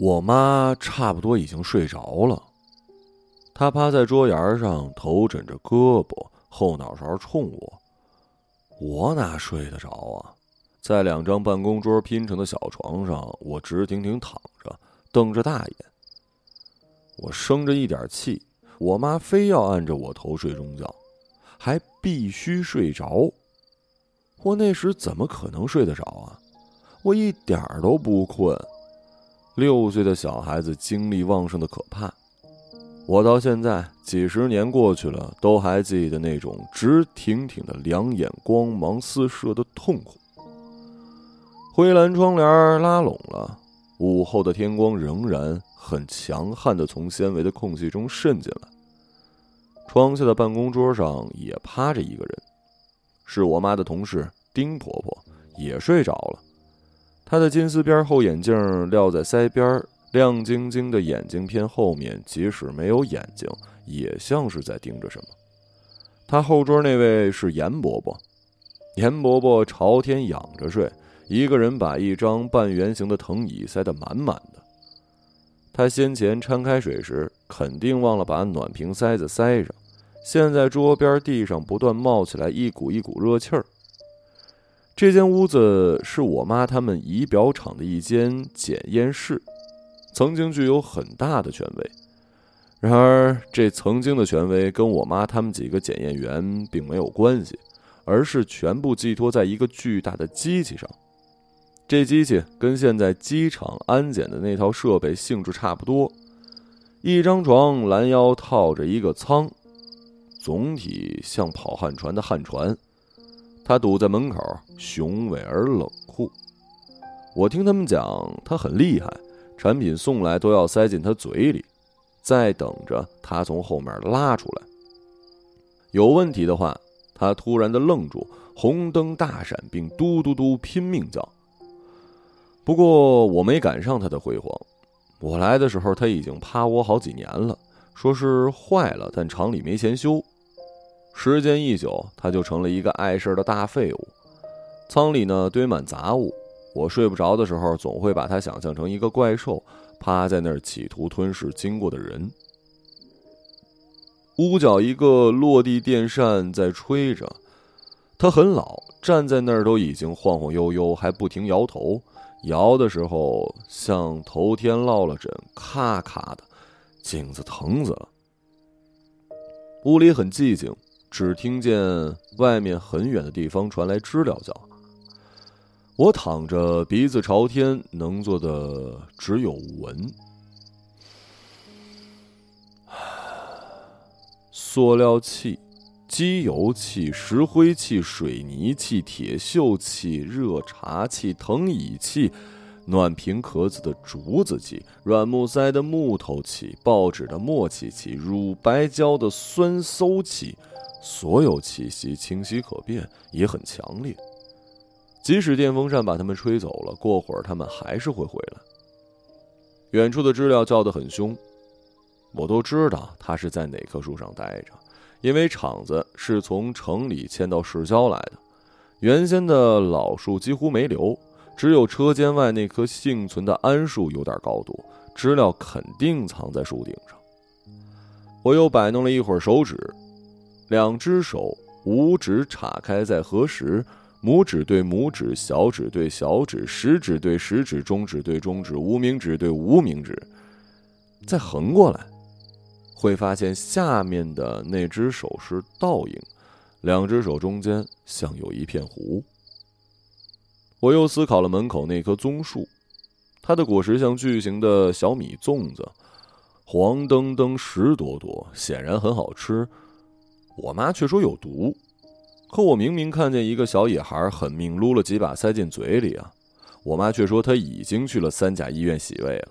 我妈差不多已经睡着了，她趴在桌沿上，头枕着胳膊，后脑勺冲我。我哪睡得着啊？在两张办公桌拼成的小床上，我直挺挺躺着，瞪着大眼。我生着一点气，我妈非要按着我头睡中觉，还必须睡着。我那时怎么可能睡得着啊？我一点都不困。六岁的小孩子精力旺盛的可怕。我到现在几十年过去了，都还记得那种直挺挺的两眼光芒四射的痛苦。灰蓝窗帘拉拢了，午后的天光仍然很强悍的从纤维的空隙中渗进来。窗下的办公桌上也趴着一个人，是我妈的同事丁婆婆，也睡着了。她的金丝边厚眼镜撂在腮边，亮晶晶的眼睛片后面，即使没有眼睛，也像是在盯着什么。她后桌那位是严伯伯，严伯伯朝天仰着睡。一个人把一张半圆形的藤椅塞得满满的。他先前掺开水时，肯定忘了把暖瓶塞子塞上。现在桌边地上不断冒起来一股一股热气儿。这间屋子是我妈他们仪表厂的一间检验室，曾经具有很大的权威。然而，这曾经的权威跟我妈他们几个检验员并没有关系，而是全部寄托在一个巨大的机器上。这机器跟现在机场安检的那套设备性质差不多，一张床拦腰套着一个舱，总体像跑旱船的旱船。他堵在门口，雄伟而冷酷。我听他们讲，他很厉害，产品送来都要塞进他嘴里，再等着他从后面拉出来。有问题的话，他突然的愣住，红灯大闪，并嘟嘟嘟拼命叫。不过我没赶上他的辉煌，我来的时候他已经趴窝好几年了，说是坏了，但厂里没钱修。时间一久，他就成了一个碍事的大废物。仓里呢堆满杂物，我睡不着的时候，总会把他想象成一个怪兽，趴在那儿企图吞噬经过的人。屋角一个落地电扇在吹着，他很老，站在那儿都已经晃晃悠悠，还不停摇头。摇的时候像头天落了枕，咔咔的，颈子疼死了。屋里很寂静，只听见外面很远的地方传来知了叫。我躺着，鼻子朝天，能做的只有闻。塑料气。机油器、石灰气、水泥气、铁锈气、热茶气、藤椅气、暖瓶壳子的竹子气、软木塞的木头气、报纸的墨气气、乳白胶的酸馊气，所有气息清晰可辨，也很强烈。即使电风扇把它们吹走了，过会儿它们还是会回来。远处的知了叫得很凶，我都知道它是在哪棵树上待着。因为厂子是从城里迁到市郊来的，原先的老树几乎没留，只有车间外那棵幸存的桉树有点高度，知了肯定藏在树顶上。我又摆弄了一会儿手指，两只手，五指岔开在合十，拇指对拇指，小指对小指，食指对食指，中指对中指，无名指对无名指，再横过来。会发现下面的那只手是倒影，两只手中间像有一片湖。我又思考了门口那棵棕树，它的果实像巨型的小米粽子，黄澄澄、实朵朵，显然很好吃。我妈却说有毒，可我明明看见一个小野孩狠命撸了几把塞进嘴里啊！我妈却说他已经去了三甲医院洗胃了。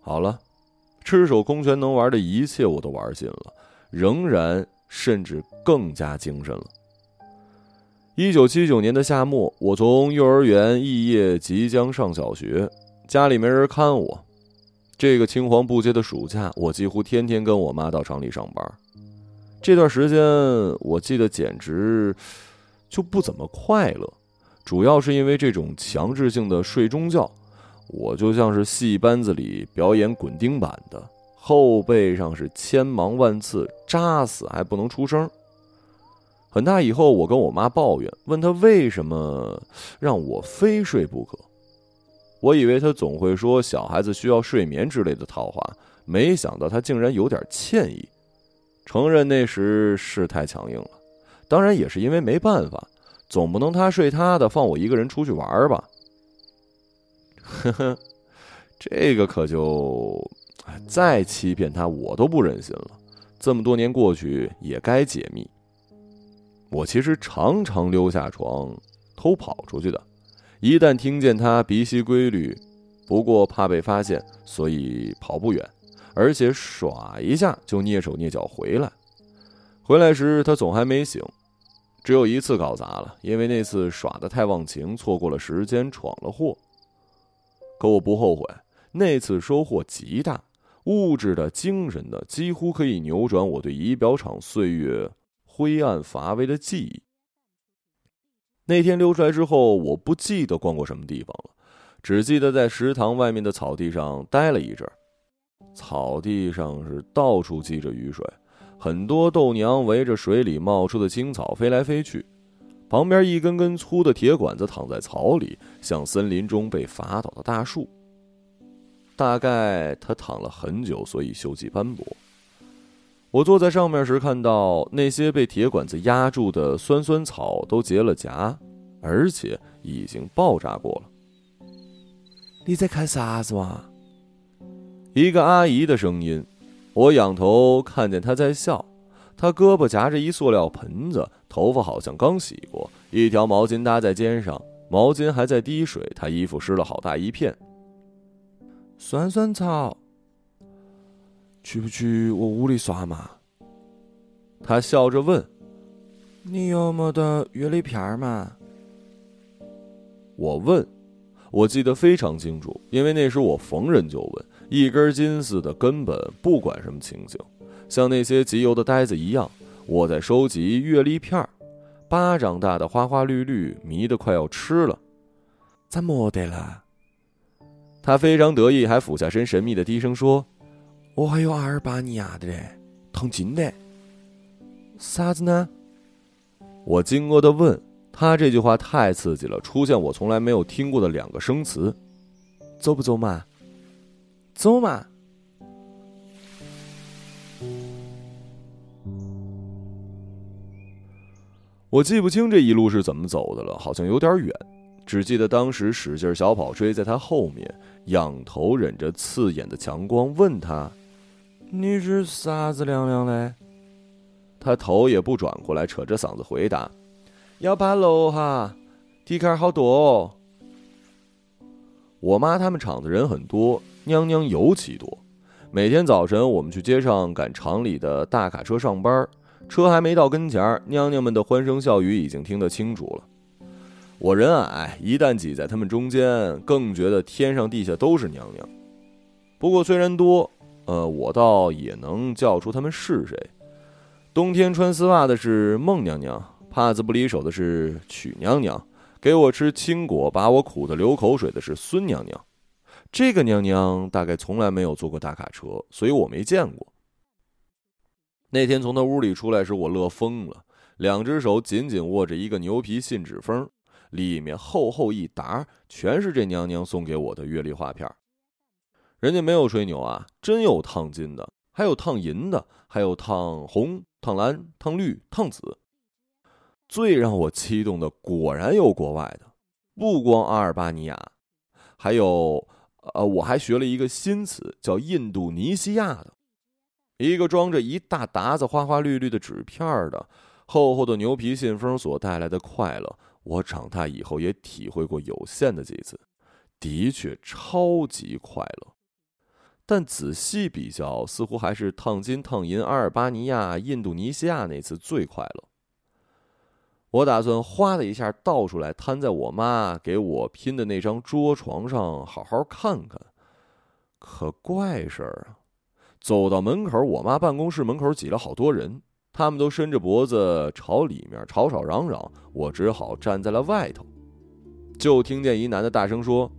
好了，赤手空拳能玩的一切我都玩尽了，仍然甚至更加精神了。一九七九年的夏末，我从幼儿园肄业，即将上小学，家里没人看我。这个青黄不接的暑假，我几乎天天跟我妈到厂里上班。这段时间我记得简直就不怎么快乐，主要是因为这种强制性的睡中觉，我就像是戏班子里表演滚钉板的，后背上是千芒万刺，扎死还不能出声。很大以后，我跟我妈抱怨，问她为什么让我非睡不可。我以为她总会说小孩子需要睡眠之类的套话，没想到她竟然有点歉意，承认那时是太强硬了。当然也是因为没办法，总不能她睡她的，放我一个人出去玩吧。呵呵，这个可就，再欺骗她我都不忍心了。这么多年过去，也该解密。我其实常常溜下床偷跑出去的，一旦听见他鼻息规律，不过怕被发现，所以跑不远，而且耍一下就蹑手蹑脚回来。回来时他总还没醒，只有一次搞砸了，因为那次耍的太忘情，错过了时间闯了祸。可我不后悔，那次收获极大，物质的、精神的，几乎可以扭转我对仪表厂岁月。灰暗乏味的记忆。那天溜出来之后，我不记得逛过什么地方了，只记得在食堂外面的草地上待了一阵。草地上是到处积着雨水，很多豆娘围着水里冒出的青草飞来飞去。旁边一根根粗的铁管子躺在草里，像森林中被伐倒的大树。大概它躺了很久，所以锈迹斑驳。我坐在上面时，看到那些被铁管子压住的酸酸草都结了荚，而且已经爆炸过了。你在看啥子嘛？一个阿姨的声音。我仰头看见她在笑，她胳膊夹着一塑料盆子，头发好像刚洗过，一条毛巾搭在肩上，毛巾还在滴水，她衣服湿了好大一片。酸酸草。去不去我屋里耍嘛？他笑着问：“你有没得月历片嘛？”我问，我记得非常清楚，因为那时我逢人就问，一根筋似的，根本不管什么情形，像那些集邮的呆子一样，我在收集月历片儿，巴掌大的花花绿绿，迷得快要吃了。咋没得了？他非常得意，还俯下身，神秘的低声说。我还有阿尔巴尼亚的嘞，烫金的。啥子呢？我惊愕的问他，这句话太刺激了，出现我从来没有听过的两个生词。走不走嘛？走嘛。我记不清这一路是怎么走的了，好像有点远，只记得当时使劲小跑追在他后面，仰头忍着刺眼的强光问他。你是啥子娘娘嘞？他头也不转过来，扯着嗓子回答：“要爬楼哈，地坎好多。”哦。”我妈他们厂子人很多，娘娘尤其多。每天早晨，我们去街上赶厂里的大卡车上班，车还没到跟前儿，娘娘们的欢声笑语已经听得清楚了。我人矮，一旦挤在他们中间，更觉得天上地下都是娘娘。不过虽然多。呃，我倒也能叫出他们是谁。冬天穿丝袜的是孟娘娘，帕子不离手的是曲娘娘，给我吃青果把我苦得流口水的是孙娘娘。这个娘娘大概从来没有坐过大卡车，所以我没见过。那天从她屋里出来时，我乐疯了，两只手紧紧握着一个牛皮信纸封，里面厚厚一沓，全是这娘娘送给我的月历画片。人家没有吹牛啊，真有烫金的，还有烫银的，还有烫红、烫蓝、烫绿、烫紫。最让我激动的，果然有国外的，不光阿尔巴尼亚，还有，呃，我还学了一个新词，叫印度尼西亚的，一个装着一大沓子花花绿绿的纸片的，厚厚的牛皮信封所带来的快乐，我长大以后也体会过有限的几次，的确超级快乐。但仔细比较，似乎还是烫金、烫银、阿尔巴尼亚、印度尼西亚那次最快乐。我打算哗的一下倒出来，摊在我妈给我拼的那张桌床上，好好看看。可怪事儿啊！走到门口，我妈办公室门口挤了好多人，他们都伸着脖子朝里面吵吵嚷嚷，我只好站在了外头。就听见一男的大声说：“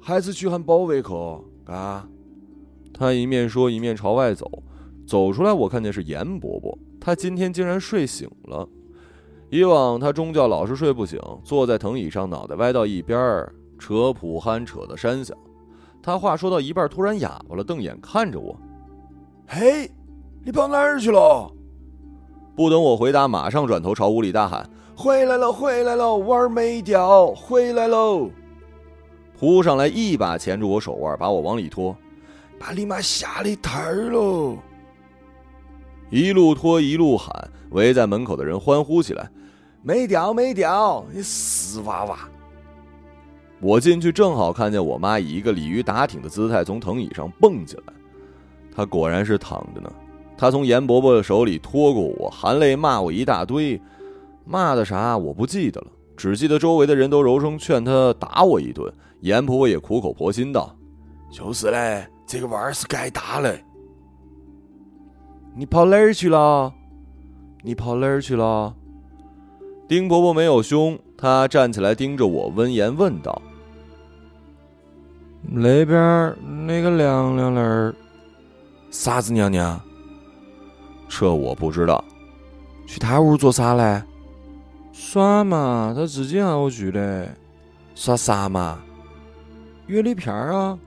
孩子去喊保卫口，啊！”他一面说一面朝外走，走出来我看见是严伯伯，他今天竟然睡醒了。以往他终究老是睡不醒，坐在藤椅上，脑袋歪到一边儿，扯普憨扯得山响。他话说到一半，突然哑巴了，瞪眼看着我：“嘿，你跑哪儿去了？”不等我回答，马上转头朝屋里大喊。回来了，回来了，玩没掉，回来喽！扑上来，一把钳住我手腕，把我往里拖，把你妈吓了一摊儿喽！一路拖一路喊，围在门口的人欢呼起来：“没屌，没屌，你死娃娃！”我进去正好看见我妈以一个鲤鱼打挺的姿态从藤椅上蹦起来，她果然是躺着呢。她从严伯伯的手里拖过我，含泪骂我一大堆。骂的啥我不记得了，只记得周围的人都柔声劝她打我一顿。严婆婆也苦口婆心道：“就是嘞，这个娃儿是该打嘞。”你跑哪儿去了？你跑哪儿去了？丁伯伯没有凶，他站起来盯着我，温言问道：“那边那个娘娘那儿，啥子娘娘？这我不知道。去他屋做啥嘞？”耍嘛，他自己喊我去的。耍啥嘛？约礼片儿啊！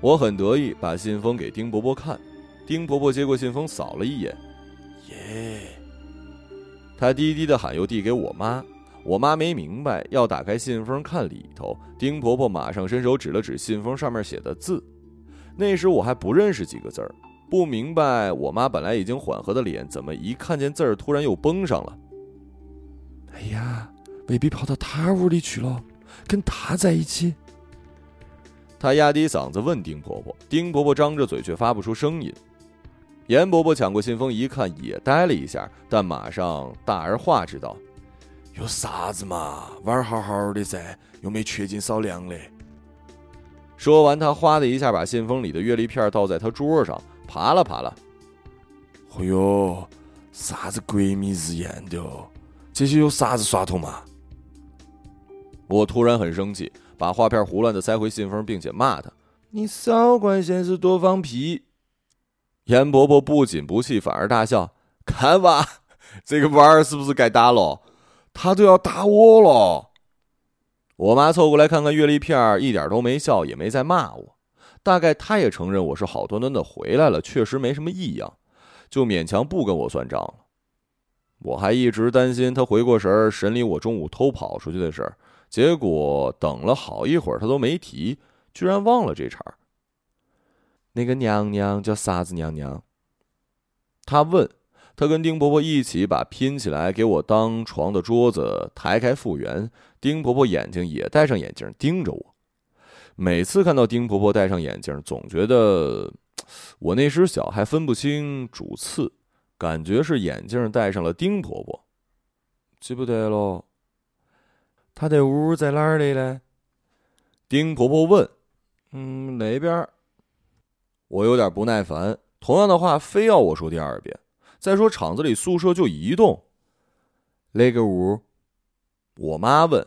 我很得意，把信封给丁伯伯看。丁伯伯接过信封，扫了一眼，耶！他低低的喊，又递给我妈。我妈没明白，要打开信封看里头。丁婆婆马上伸手指了指信封上面写的字。那时我还不认识几个字儿，不明白我妈本来已经缓和的脸，怎么一看见字儿，突然又绷上了。哎呀，未必跑到他屋里去了，跟他在一起。他压低嗓子问丁婆婆，丁婆婆张着嘴却发不出声音。严伯伯抢过信封一看，也呆了一下，但马上大而化之道：“有啥子嘛，玩好好的噻，又没缺斤少两嘞。”说完，他哗的一下把信封里的月历片倒在他桌上，爬了爬了。哎呦，啥子鬼迷日眼的哦！这些有啥子耍头嘛？我突然很生气，把画片胡乱的塞回信封，并且骂他：“你少管闲事，多放屁！”严伯伯不仅不气，反而大笑：“看吧，这个娃儿是不是该打了？他都要打我了。”我妈凑过来看看月历片，一点都没笑，也没再骂我。大概她也承认我是好端端的回来了，确实没什么异样，就勉强不跟我算账了。我还一直担心他回过神儿审理我中午偷跑出去的事儿，结果等了好一会儿他都没提，居然忘了这茬儿。那个娘娘叫啥子娘娘？他问。他跟丁婆婆一起把拼起来给我当床的桌子抬开复原。丁婆婆眼睛也戴上眼镜盯着我。每次看到丁婆婆戴上眼镜，总觉得我那时小还分不清主次。感觉是眼镜戴上了丁婆婆，记不得了。她的屋在哪儿里呢？丁婆婆问。嗯，哪边。我有点不耐烦，同样的话非要我说第二遍。再说厂子里宿舍就一栋，那个屋？我妈问。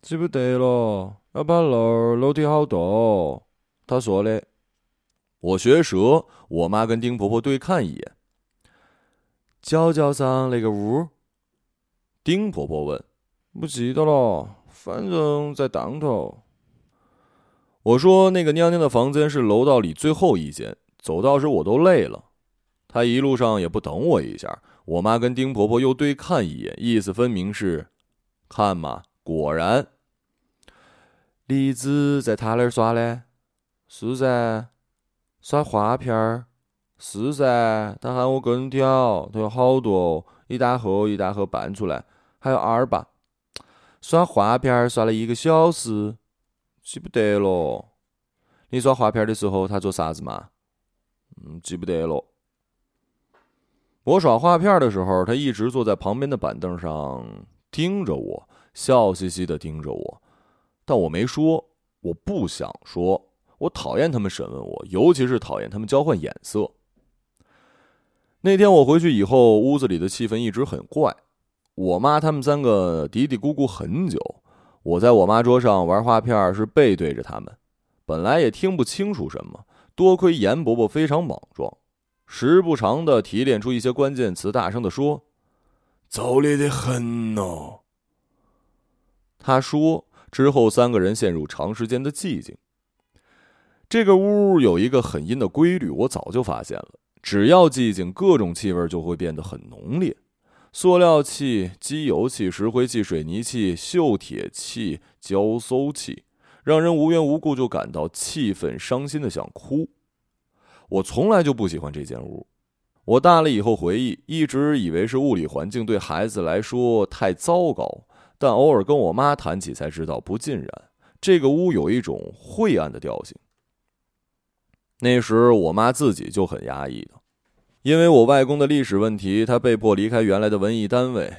记不得了，要爬楼，楼梯好多。她说嘞。我学舌，我妈跟丁婆婆对看一眼。娇娇上那个屋，丁婆婆问：“不记得了，反正在当头。”我说：“那个娘娘的房间是楼道里最后一间，走道时我都累了。”她一路上也不等我一下。我妈跟丁婆婆又对看一眼，意思分明是：“看嘛，果然。”栗子在他那儿耍嘞，是噻，耍花片儿。是噻，他喊我跟挑，他有好多，一大盒一大盒搬出来，还有二把。耍画片儿耍了一个小时，记不得了。你耍画片的时候他做啥子嘛？嗯，记不得了。我耍画片的时候，他一直坐在旁边的板凳上盯着我，笑嘻嘻的盯着我，但我没说，我不想说，我讨厌他们审问我，尤其是讨厌他们交换眼色。那天我回去以后，屋子里的气氛一直很怪。我妈他们三个嘀嘀咕咕很久。我在我妈桌上玩画片，是背对着他们，本来也听不清楚什么。多亏严伯伯非常莽撞，时不常的提炼出一些关键词，大声的说：“糟烈的很哦。”他说之后，三个人陷入长时间的寂静。这个屋有一个很阴的规律，我早就发现了。只要寂静，各种气味就会变得很浓烈：塑料气、机油气、石灰气、水泥气、锈铁气、焦馊气，让人无缘无故就感到气愤、伤心的想哭。我从来就不喜欢这间屋。我大了以后回忆，一直以为是物理环境对孩子来说太糟糕，但偶尔跟我妈谈起才知道不尽然。这个屋有一种晦暗的调性。那时我妈自己就很压抑的，因为我外公的历史问题，他被迫离开原来的文艺单位，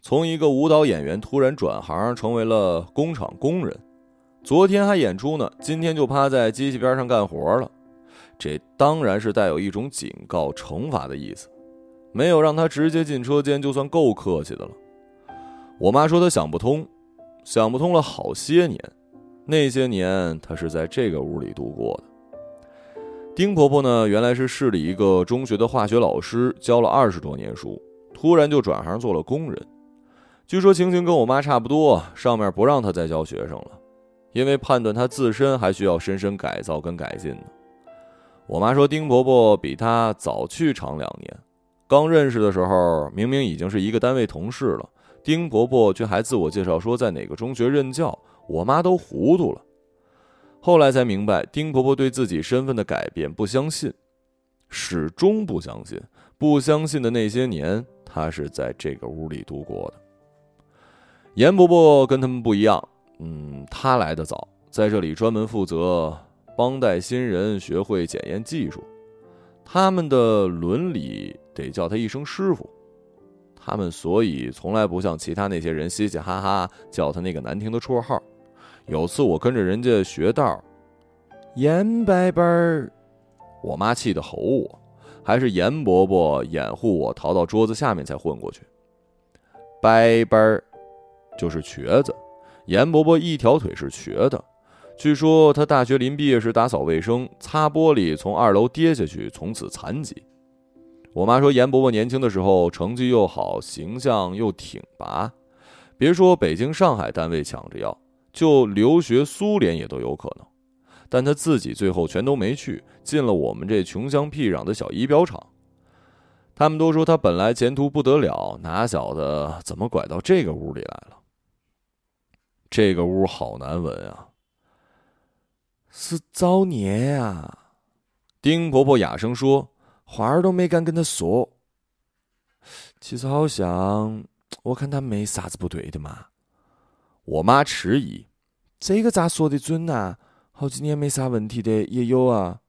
从一个舞蹈演员突然转行成为了工厂工人。昨天还演出呢，今天就趴在机器边上干活了。这当然是带有一种警告、惩罚的意思，没有让他直接进车间，就算够客气的了。我妈说她想不通，想不通了好些年，那些年她是在这个屋里度过的。丁婆婆呢，原来是市里一个中学的化学老师，教了二十多年书，突然就转行做了工人。据说情形跟我妈差不多，上面不让她再教学生了，因为判断她自身还需要深深改造跟改进呢。我妈说，丁婆婆比她早去厂两年，刚认识的时候，明明已经是一个单位同事了，丁婆婆却还自我介绍说在哪个中学任教，我妈都糊涂了。后来才明白，丁婆婆对自己身份的改变不相信，始终不相信。不相信的那些年，她是在这个屋里度过的。严伯伯跟他们不一样，嗯，他来的早，在这里专门负责帮带新人学会检验技术。他们的伦理得叫他一声师傅，他们所以从来不像其他那些人嘻嘻哈哈叫他那个难听的绰号。有次我跟着人家学道，严伯伯，我妈气得吼我，还是严伯伯掩护我逃到桌子下面才混过去。伯伯，就是瘸子，严伯伯一条腿是瘸的。据说他大学临毕业时打扫卫生，擦玻璃从二楼跌下去，从此残疾。我妈说严伯伯年轻的时候成绩又好，形象又挺拔，别说北京、上海单位抢着要。就留学苏联也都有可能，但他自己最后全都没去，进了我们这穷乡僻壤的小仪表厂。他们都说他本来前途不得了，哪晓得怎么拐到这个屋里来了。这个屋好难闻啊，是造孽啊！丁婆婆哑声说，话儿都没敢跟他说。其实好像我看他没啥子不对的嘛。我妈迟疑：“这个咋说的准呐？好几年没啥问题的也有啊。”“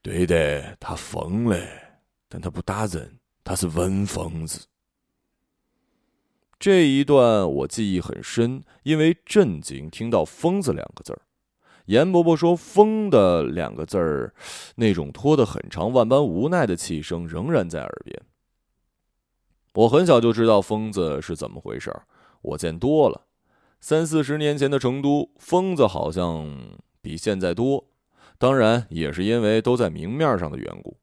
对的，他疯了，但他不打人，他是文疯子。”这一段我记忆很深，因为震惊听到“疯子”两个字儿。严伯伯说“疯”的两个字儿，那种拖得很长、万般无奈的气声仍然在耳边。我很小就知道疯子是怎么回事儿。我见多了，三四十年前的成都，疯子好像比现在多。当然，也是因为都在明面上的缘故，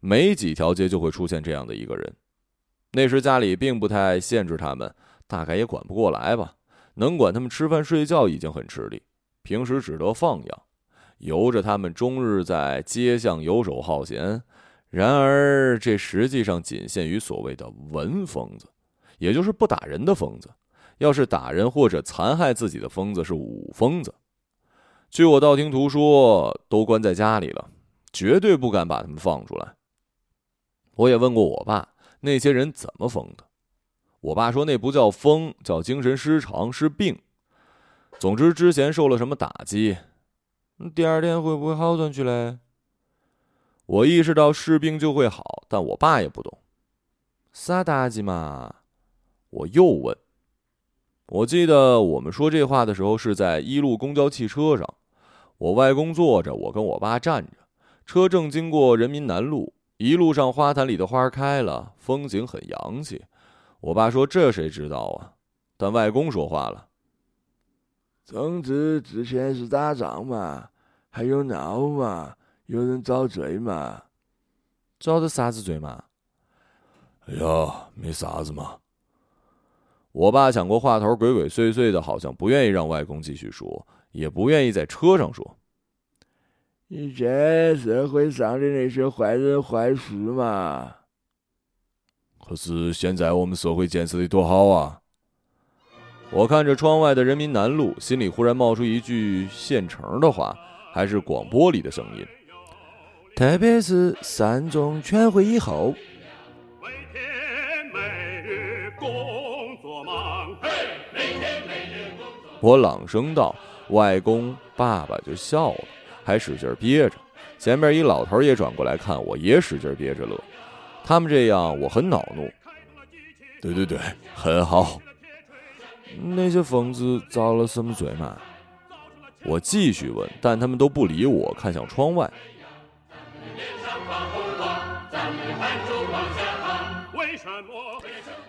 没几条街就会出现这样的一个人。那时家里并不太限制他们，大概也管不过来吧。能管他们吃饭睡觉已经很吃力，平时只得放养，由着他们终日在街巷游手好闲。然而，这实际上仅限于所谓的文疯子，也就是不打人的疯子。要是打人或者残害自己的疯子是武疯子，据我道听途说，都关在家里了，绝对不敢把他们放出来。我也问过我爸，那些人怎么疯的？我爸说那不叫疯，叫精神失常，是病。总之之前受了什么打击，第二天会不会好转去嘞？我意识到是病就会好，但我爸也不懂，啥打击嘛？我又问。我记得我们说这话的时候是在一路公交汽车上，我外公坐着，我跟我爸站着，车正经过人民南路，一路上花坛里的花开了，风景很洋气。我爸说：“这谁知道啊？”但外公说话了：“总之之前是打仗嘛，还有闹嘛，有人遭罪嘛。遭的啥子罪嘛？哎呀，没啥子嘛。”我爸抢过话头，鬼鬼祟祟的，好像不愿意让外公继续说，也不愿意在车上说。以前社会上的那些坏人坏事嘛。可是现在我们社会建设的多好啊！我看着窗外的人民南路，心里忽然冒出一句现成的话，还是广播里的声音。特别是三中全会以后。我朗声道：“外公，爸爸就笑了，还使劲憋着。前面一老头也转过来看我，也使劲憋着乐。他们这样，我很恼怒。对对对，很好。那些疯子遭了什么罪嘛？我继续问，但他们都不理我，看向窗外。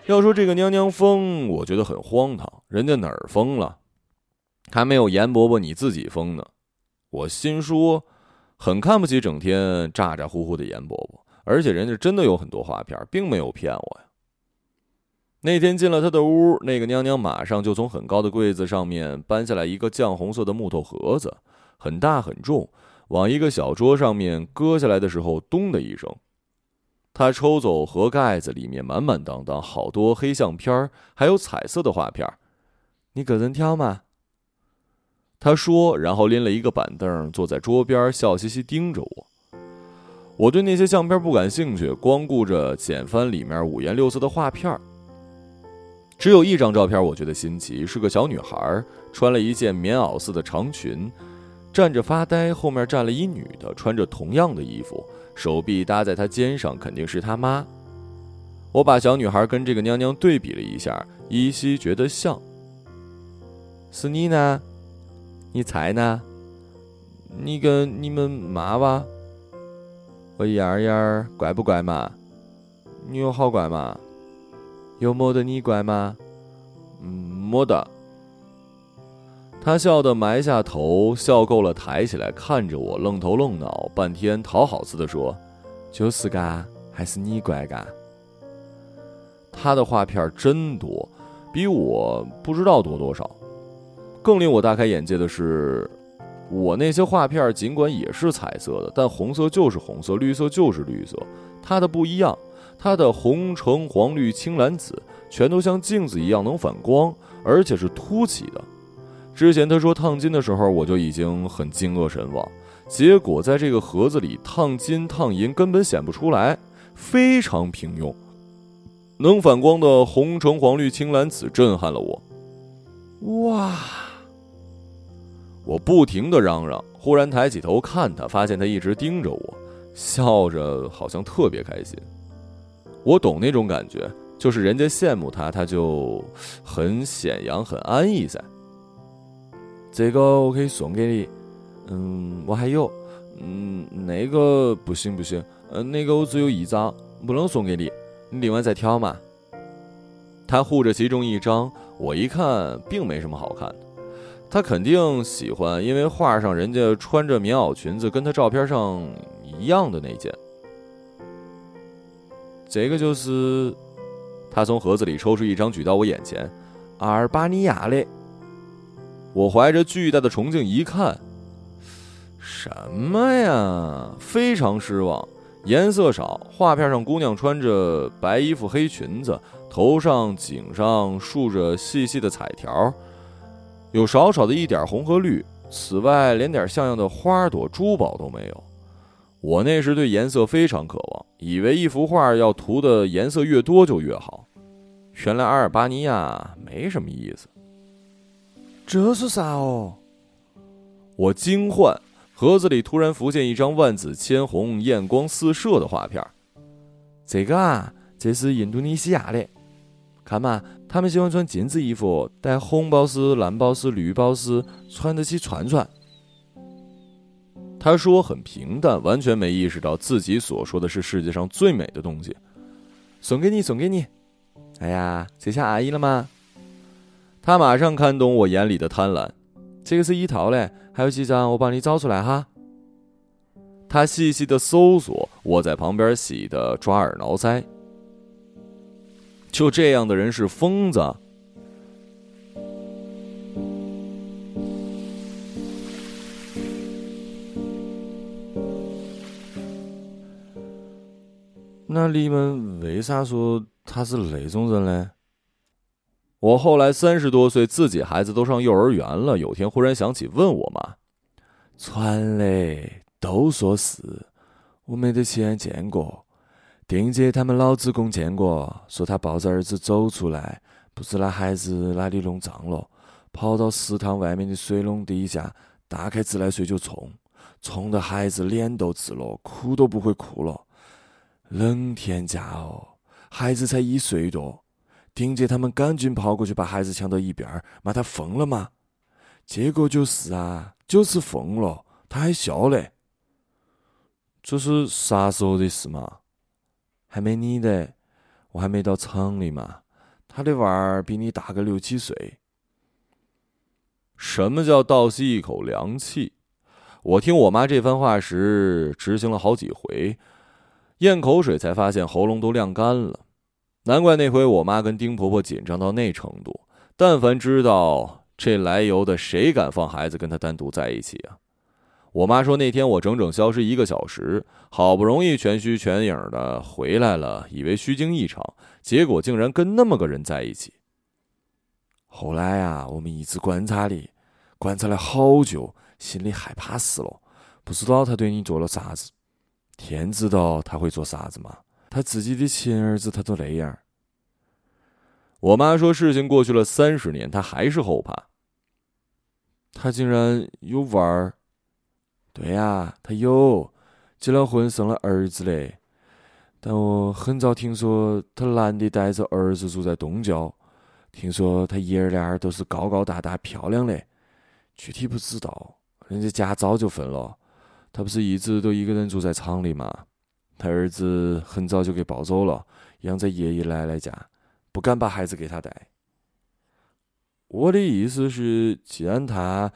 要说这个娘娘疯，我觉得很荒唐。人家哪儿疯了？还没有严伯伯你自己疯呢，我心说，很看不起整天咋咋呼呼的严伯伯，而且人家真的有很多画片，并没有骗我呀。那天进了他的屋，那个娘娘马上就从很高的柜子上面搬下来一个酱红色的木头盒子，很大很重，往一个小桌上面搁下来的时候，咚的一声，他抽走盒盖子，里面满满当当，好多黑相片还有彩色的画片你个人挑吗？他说，然后拎了一个板凳，坐在桌边，笑嘻嘻盯着我。我对那些相片不感兴趣，光顾着捡翻里面五颜六色的画片。只有一张照片我觉得新奇，是个小女孩，穿了一件棉袄似的长裙，站着发呆，后面站了一女的，穿着同样的衣服，手臂搭在她肩上，肯定是她妈。我把小女孩跟这个娘娘对比了一下，依稀觉得像。斯妮呢？你猜呢？你跟你们妈吧。我燕儿燕儿乖不乖嘛？你有好乖嘛？有没得你乖吗？嗯，没得。他笑得埋下头，笑够了，抬起来看着我，愣头愣脑，半天讨好似的说：“就是嘎，还是你乖嘎。”他的画片真多，比我不知道多多少。更令我大开眼界的是，我那些画片尽管也是彩色的，但红色就是红色，绿色就是绿色，它的不一样。它的红橙黄绿青蓝紫，全都像镜子一样能反光，而且是凸起的。之前他说烫金的时候，我就已经很惊愕神往，结果在这个盒子里烫金烫银根本显不出来，非常平庸。能反光的红橙黄绿青蓝紫震撼了我，哇！我不停的嚷嚷，忽然抬起头看他，发现他一直盯着我，笑着，好像特别开心。我懂那种感觉，就是人家羡慕他，他就很显扬、很安逸噻。这个我可以送给你，嗯，我还有，嗯，那个不行不行，嗯，那个我只有一张，不能送给你，你另外再挑嘛。他护着其中一张，我一看，并没什么好看的。他肯定喜欢，因为画上人家穿着棉袄裙子，跟他照片上一样的那件。这个就是，他从盒子里抽出一张，举到我眼前，阿尔巴尼亚的。我怀着巨大的崇敬一看，什么呀？非常失望，颜色少，画片上姑娘穿着白衣服、黑裙子，头上、颈上竖着细细的彩条。有少少的一点红和绿，此外连点像样的花朵、珠宝都没有。我那时对颜色非常渴望，以为一幅画要涂的颜色越多就越好。原来阿尔巴尼亚没什么意思。这是啥哦？我惊唤，盒子里突然浮现一张万紫千红、艳光四射的画片。这个啊，这是印度尼西亚的。看嘛，他们喜欢穿金子衣服，带红宝石、蓝宝石、绿宝石，穿得起串串。他说很平淡，完全没意识到自己所说的是世界上最美的东西。送给你，送给你。哎呀，这下阿姨了吗？他马上看懂我眼里的贪婪。这个是一套嘞，还有几张我帮你找出来哈。他细细的搜索，我在旁边喜得抓耳挠腮。就这样的人是疯子。那你们为啥说他是那种人呢？我后来三十多岁，自己孩子都上幼儿园了，有天忽然想起问我妈，传嘞都说是，我没得亲眼见过。丁姐他们老职工见过，说他抱着儿子走出来，不知那孩子哪里弄脏了，跑到食堂外面的水笼底下，打开自来水就冲，冲得孩子脸都紫了，哭都不会哭了。冷天家哦，孩子才一岁多，丁姐他们赶紧跑过去把孩子抢到一边儿，骂他疯了吗？结果就是啊，就是疯了，他还笑嘞。这是啥时候的事嘛？还没你的，我还没到厂里嘛。他的娃儿比你大个六七岁。什么叫倒吸一口凉气？我听我妈这番话时，执行了好几回。咽口水，才发现喉咙都晾干了。难怪那回我妈跟丁婆婆紧张到那程度。但凡知道这来由的，谁敢放孩子跟她单独在一起啊？我妈说那天我整整消失一个小时，好不容易全虚全影的回来了，以为虚惊一场，结果竟然跟那么个人在一起。后来啊，我们一直观察你，观察了好久，心里害怕死了，不知道他对你做了啥子。天知道他会做啥子嘛？他自己的亲儿子他都那样。我妈说，事情过去了三十年，她还是后怕。他竟然有玩儿？对呀，他有结了婚，生了儿子嘞。但我很早听说他男的带着儿子住在东郊，听说他爷儿俩都是高高大大、漂亮的。具体不知道，人家家早就分了。他不是一直都一个人住在厂里嘛？他儿子很早就给抱走了，养在爷爷奶奶家，不敢把孩子给他带。我的意思是，既然他，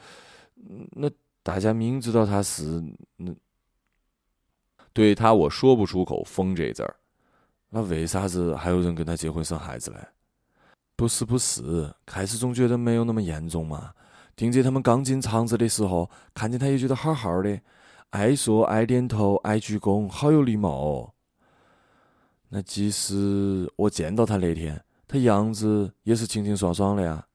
那大家明知道他是那，对他我说不出口“疯”这字儿，那为啥子还有人跟他结婚生孩子嘞？不是不是，开始总觉得没有那么严重嘛。丁姐他们刚进厂子的时候，看见他也觉得好好的。爱说爱点头爱鞠躬，好有礼貌哦。那即使我见到他那天，他样子也是清清爽爽的呀。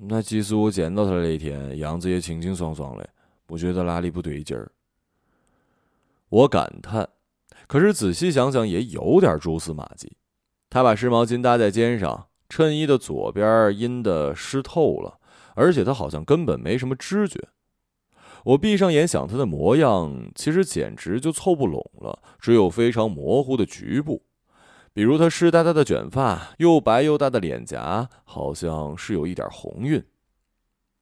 那即使我见到他那天，样子也清清爽爽的，我觉得哪里不对劲儿。我感叹，可是仔细想想也有点蛛丝马迹。他把湿毛巾搭在肩上，衬衣的左边阴的湿透了，而且他好像根本没什么知觉。我闭上眼想他的模样，其实简直就凑不拢了，只有非常模糊的局部，比如他湿哒哒的卷发，又白又大的脸颊，好像是有一点红晕。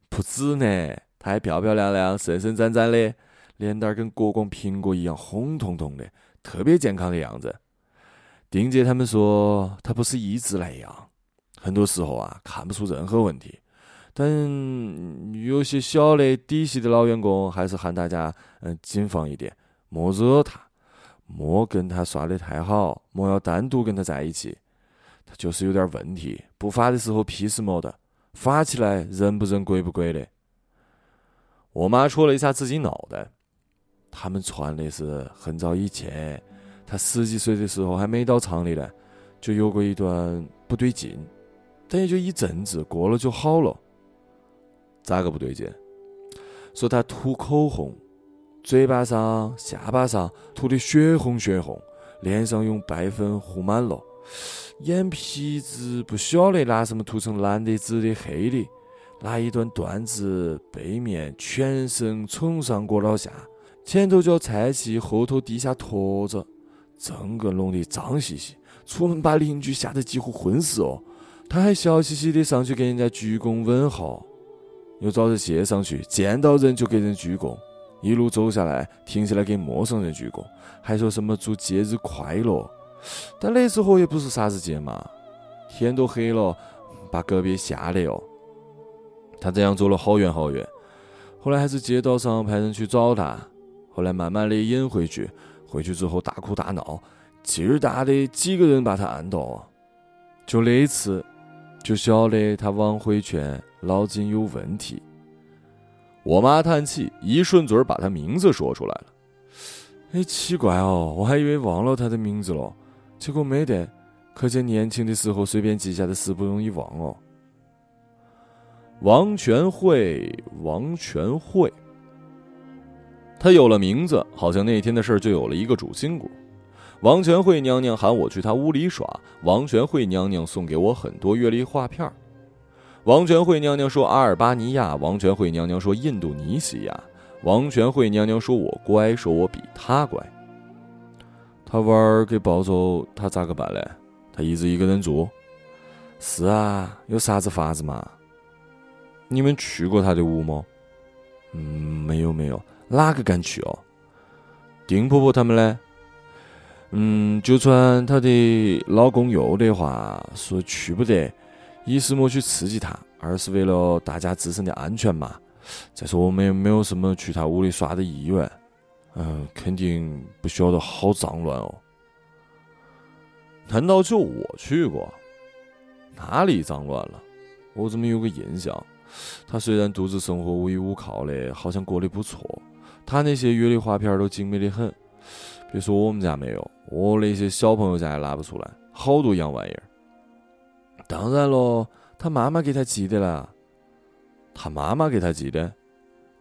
不止呢，还漂漂亮亮、神神展展的，脸蛋儿跟国光苹果一样红彤彤的，特别健康的样子。丁姐他们说他不是一直那样，很多时候啊看不出任何问题。但有些小的底细的老员工还是喊大家嗯谨防一点，莫惹他，莫跟他耍的太好，莫要单独跟他在一起。他就是有点问题，不发的时候屁事莫的，发起来人不人鬼不鬼的。我妈戳了一下自己脑袋，他们传的是很早以前，她十几岁的时候还没到厂里呢，就有过一段不对劲，但也就一阵子，过了就好了。咋个不对劲？说她涂口红，嘴巴上、下巴上涂的血红血红，脸上用白粉糊满了，眼皮子不晓得拿什么涂成蓝的、紫的、黑的，那一段段子背面全身从上裹到下，前头脚拆起，后头地下拖着，整个弄得脏兮兮，出门把邻居吓得几乎昏死哦。他还笑嘻嘻的上去给人家鞠躬问好。又找人谢上去，见到人就给人鞠躬，一路走下来，停下来给陌生人鞠躬，还说什么祝节日快乐。但那时候也不是啥子节嘛，天都黑了，把隔壁吓得哟。他这样走了好远好远，后来还是街道上派人去找他，后来慢慢的引回去，回去之后大哭大闹，劲儿大的几个人把他按倒，就那一次，就晓得他往回劝脑筋有问题。我妈叹气，一顺嘴把他名字说出来了。哎，奇怪哦，我还以为忘了他的名字了，结果没得，可见年轻的时候随便记下的事不容易忘哦。王全慧，王全慧，他有了名字，好像那天的事就有了一个主心骨。王全慧娘娘喊我去她屋里耍，王全慧娘娘送给我很多月历画片王全慧娘娘说阿尔巴尼亚，王全慧娘娘说印度尼西亚，王全慧娘娘说我乖，说我比他乖。他娃儿给抱走，他咋个办嘞？他一直一个人住？是啊，有啥子法子嘛？你们去过他的屋吗？嗯，没有没有，哪个敢去哦？丁婆婆他们呢？嗯，就传她的老公又的话说去不得，一是莫去刺激他，二是为了大家自身的安全嘛。再说我们也没有什么去他屋里耍的意愿，嗯，肯定不晓得好脏乱哦。难道就我去过？哪里脏乱了？我怎么有个印象？他虽然独自生活无依无靠的，好像过得不错。他那些月历画片都精美的很，别说我们家没有，我那些小朋友家也拿不出来，好多洋玩意儿。当然咯，他妈妈给他寄的啦。他妈妈给他寄的？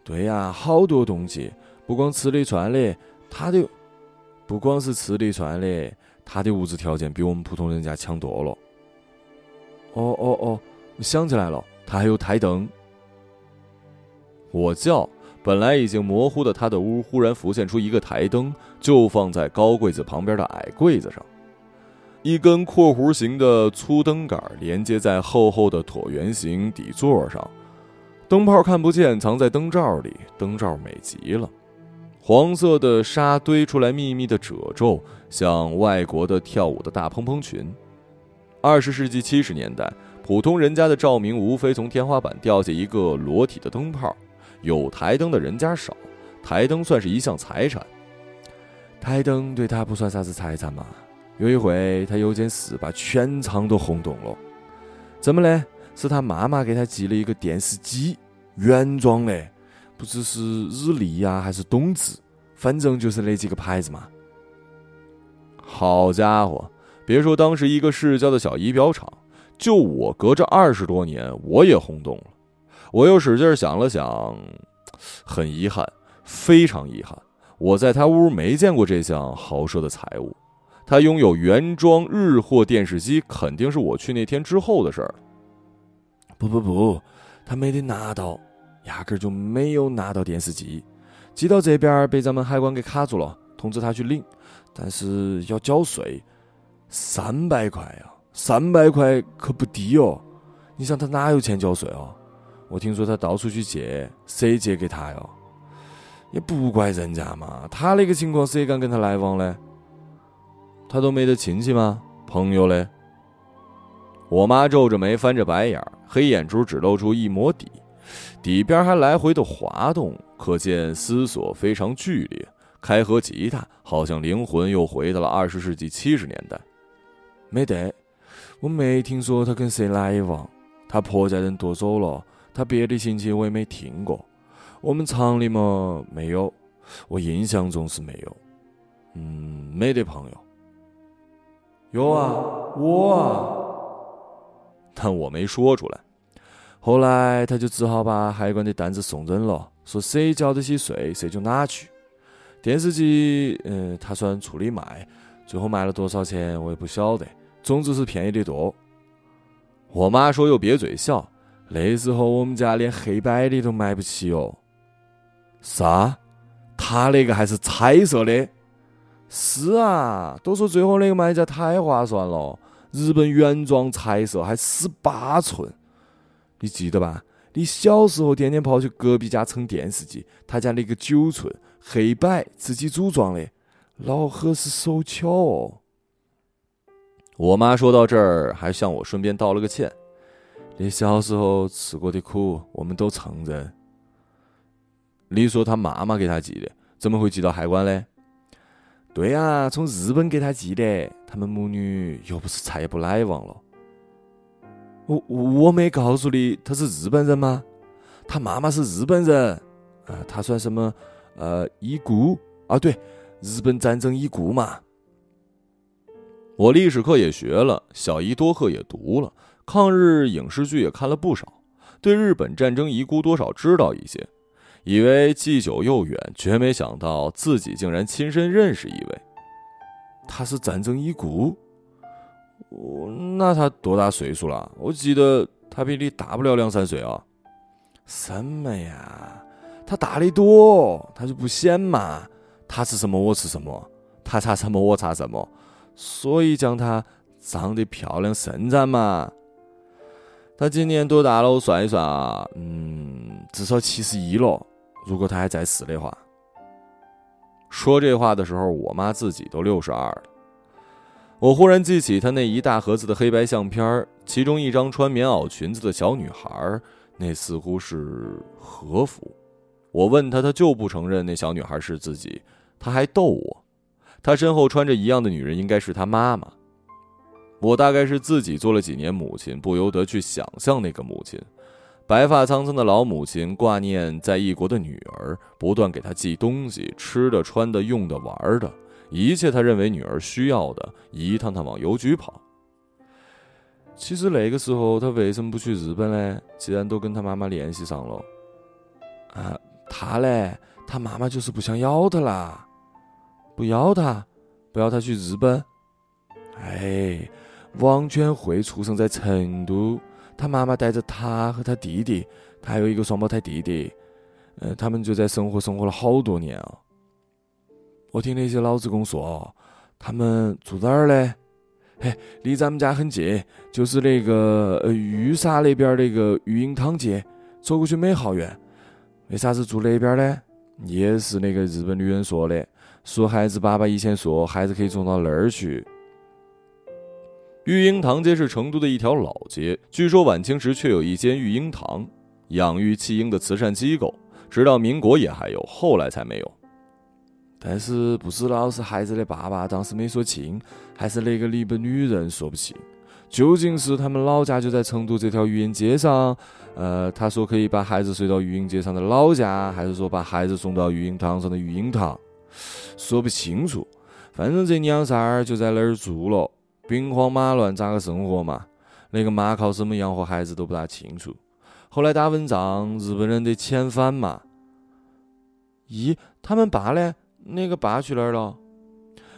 对呀，好多东西，不光吃的穿的，他的不光是吃的穿的，他的物质条件比我们普通人家强多了。哦哦哦，我想起来了。他还有台灯，我叫本来已经模糊的他的屋，忽然浮现出一个台灯，就放在高柜子旁边的矮柜子上，一根括弧形的粗灯杆连接在厚厚的椭圆形底座上，灯泡看不见，藏在灯罩里，灯罩美极了，黄色的纱堆出来密密的褶皱，像外国的跳舞的大蓬蓬裙，二十世纪七十年代。普通人家的照明无非从天花板掉下一个裸体的灯泡，有台灯的人家少，台灯算是一项财产。台灯对他不算啥子财产嘛。有一回，他有件事把全场都轰动了。怎么嘞？是他妈妈给他寄了一个电视机，原装的，不知是日立呀还是东芝，反正就是那几个牌子嘛。好家伙，别说当时一个市郊的小仪表厂。就我隔着二十多年，我也轰动了。我又使劲想了想，很遗憾，非常遗憾，我在他屋没见过这项豪奢的财物。他拥有原装日货电视机，肯定是我去那天之后的事儿。不不不，他没得拿到，压根就没有拿到电视机，寄到这边被咱们海关给卡住了，通知他去领，但是要交税，三百块呀。三百块可不低哦，你想他哪有钱交税哦？我听说他到处去借，谁借给他哟？也不怪人家嘛，他那个情况谁敢跟他来往呢？他都没得亲戚吗？朋友嘞？我妈皱着眉，翻着白眼，黑眼珠只露出一抹底，底边还来回的滑动，可见思索非常剧烈。开合吉他，好像灵魂又回到了二十世纪七十年代。没得。我没听说他跟谁来往，他婆家人都走了，他别的亲戚我也没听过。我们厂里嘛没有，我印象中是没有。嗯，没得朋友。有啊，我啊，但我没说出来。后来他就只好把海关的单子送人了，说谁交得起税谁就拿去。电视机，嗯，他算处理卖，最后卖了多少钱我也不晓得。总之是便宜的多。我妈说又瘪嘴笑，那时候我们家连黑白的都买不起哦。啥？他那个还是彩色的？是啊，都说最后那个买家太划算了，日本原装彩色还十八寸，你记得吧？你小时候天天跑去隔壁家蹭电视机，他家那个九寸黑白自己组装的，老何是手巧哦。我妈说到这儿，还向我顺便道了个歉。你小时候吃过的苦，我们都承认。你说他妈妈给他寄的，怎么会寄到海关嘞？对呀，从日本给他寄的。他们母女又不是再也不来往了。我我没告诉你他是日本人吗？他妈妈是日本人，啊，他算什么？呃，已故啊，对，日本战争已故嘛。我历史课也学了，小姨多课也读了，抗日影视剧也看了不少，对日本战争遗孤多少知道一些，以为既久又远，绝没想到自己竟然亲身认识一位。他是战争遗孤。我，那他多大岁数了？我记得他比你大不了两三岁啊。什么呀？他大的多，他就不显嘛。他吃什么我吃什么，他擦什么我擦什么，所以讲他长得漂亮身展嘛。他今年多大了？我算一算啊，嗯，至少七十一了。如果他还在世的话。说这话的时候，我妈自己都六十二了。我忽然记起她那一大盒子的黑白相片儿其中一张穿棉袄裙子的小女孩，那似乎是和服。我问她，她就不承认那小女孩是自己。她还逗我，他身后穿着一样的女人应该是他妈妈。我大概是自己做了几年母亲，不由得去想象那个母亲，白发苍苍的老母亲挂念在异国的女儿，不断给她寄东西，吃的、穿的、用的、玩的。一切他认为女儿需要的，一趟趟往邮局跑。其实那个时候他为什么不去日本呢？既然都跟他妈妈联系上了，啊，他嘞，他妈妈就是不想要他啦，不要他，不要他去日本。哎，王全慧出生在成都，他妈妈带着他和他弟弟，他还有一个双胞胎弟弟，嗯，他们就在生活生活了好多年啊。我听那些老职工说，他们住哪儿嘞？嘿，离咱们家很近，就是那个呃玉沙那边那个育婴堂街，走过去没好远。为啥子住那边呢？也是那个日本女人说的，说孩子爸爸以前说孩子可以送到那儿去。育婴堂街是成都的一条老街，据说晚清时确有一间育婴堂，养育弃婴的慈善机构，直到民国也还有，后来才没有。但是不知道是孩子的爸爸当时没说清，还是那个日本女人说不清。究竟是他们老家就在成都这条育婴街上，呃，他说可以把孩子随到育婴街上的老家，还是说把孩子送到育婴堂上的育婴堂，说不清楚。反正这娘仨儿就在那儿住了，兵荒马乱咋个生活嘛？那个妈靠什么养活孩子都不大清楚。后来打完仗，日本人得遣返嘛。咦，他们爸呢？那个爸去哪儿了？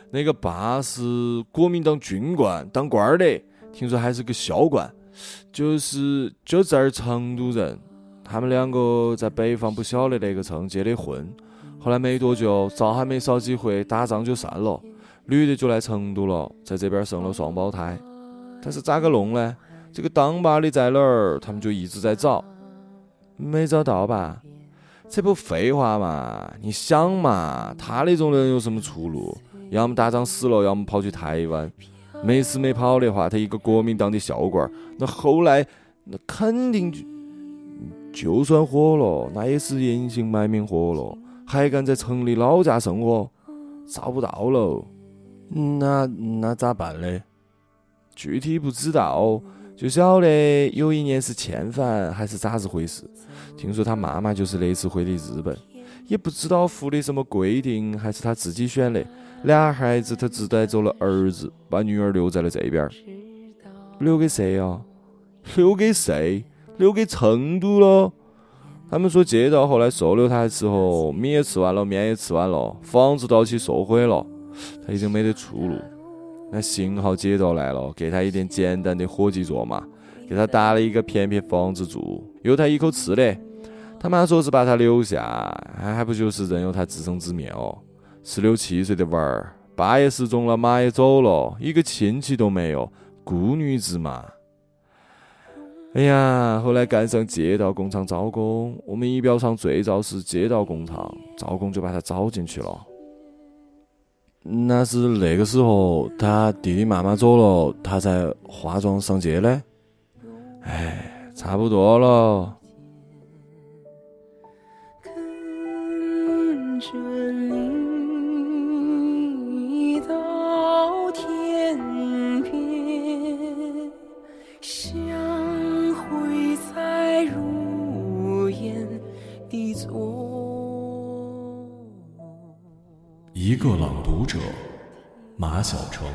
那个爸是国民党军官，当官儿的，听说还是个校官，就是就这儿成都人。他们两个在北方不晓得那个城结的婚，后来没多久，灶还没烧几回，打仗就散了，女的就来成都了，在这边生了双胞胎。但是咋个弄呢？这个当爸的在哪儿？他们就一直在找，没找到吧？这不废话嘛？你想嘛，他那种人有什么出路？要么打仗死了，要么跑去台湾。没死没跑的话，他一个国民党的校官，那后来那肯定就就算火了，那也是隐姓埋名火了，还敢在城里老家生活？找不到喽。那那咋办嘞？具体不知道。就晓得有一年是遣返还是咋子回事？听说他妈妈就是那次回的日本，也不知道服的什么规定，还是他自己选的。俩孩子他只带走了儿子，把女儿留在了这边。留给谁呀？留给谁？留给成都了。他们说街道后来收留他的时候，米也吃完了，面也吃完了，房子到期收回了，他已经没得出路。那幸好街道来了，给他一点简单的伙计做嘛，给他搭了一个片片房子住，有他一口吃的。他妈说是把他留下，还不就是任由他自生自灭哦？十六七岁的娃儿，爸也失踪了，妈也走了，一个亲戚都没有，孤女子嘛。哎呀，后来赶上街道工厂招工，我们仪表厂最早是街道工厂，招工就把他招进去了。那是那个时候，他弟弟妈妈走了，他才化妆上街的。哎，差不多了。一个朗读者，马晓成。